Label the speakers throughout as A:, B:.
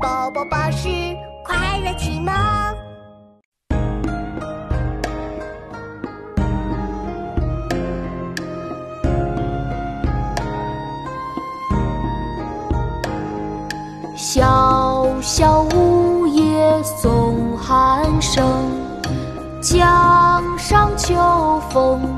A: 宝宝巴士快乐启蒙。
B: 小小梧叶送寒声，江上秋风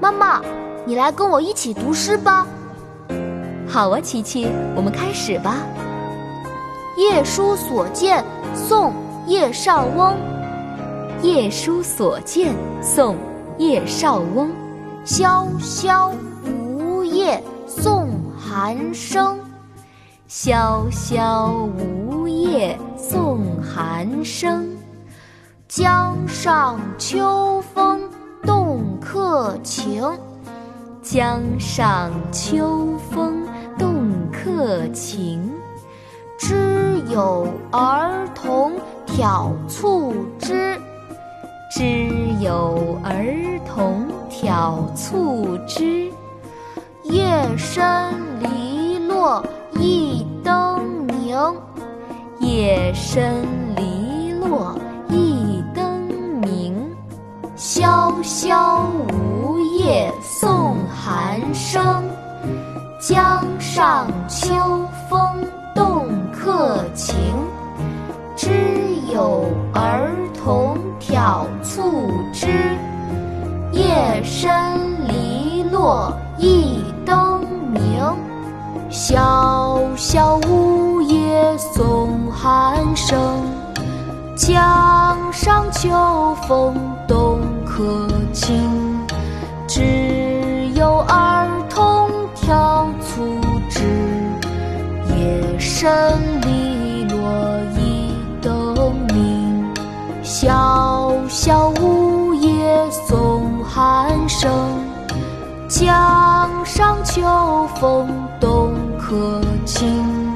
B: 妈妈，你来跟我一起读诗吧。
C: 好啊，琪琪，我们开始吧。
B: 《夜书所见》宋·叶绍翁。
C: 《夜书所见》宋·叶绍翁。
B: 萧萧梧叶送寒声，
C: 萧萧梧叶送寒声。
B: 江上秋风客情，
C: 江上秋风动客情。
B: 知有儿童挑促织，
C: 知有儿童挑促织。
B: 夜深篱落一灯明，
C: 夜深篱落。
B: 萧萧梧叶送寒声，江上秋风动客情。知有儿童挑促织，夜深篱落一灯明。萧萧梧叶送寒声，江上秋风动可亲。只有儿童挑促织，夜深篱落一灯明。小小梧叶送寒声，江上秋风动客情。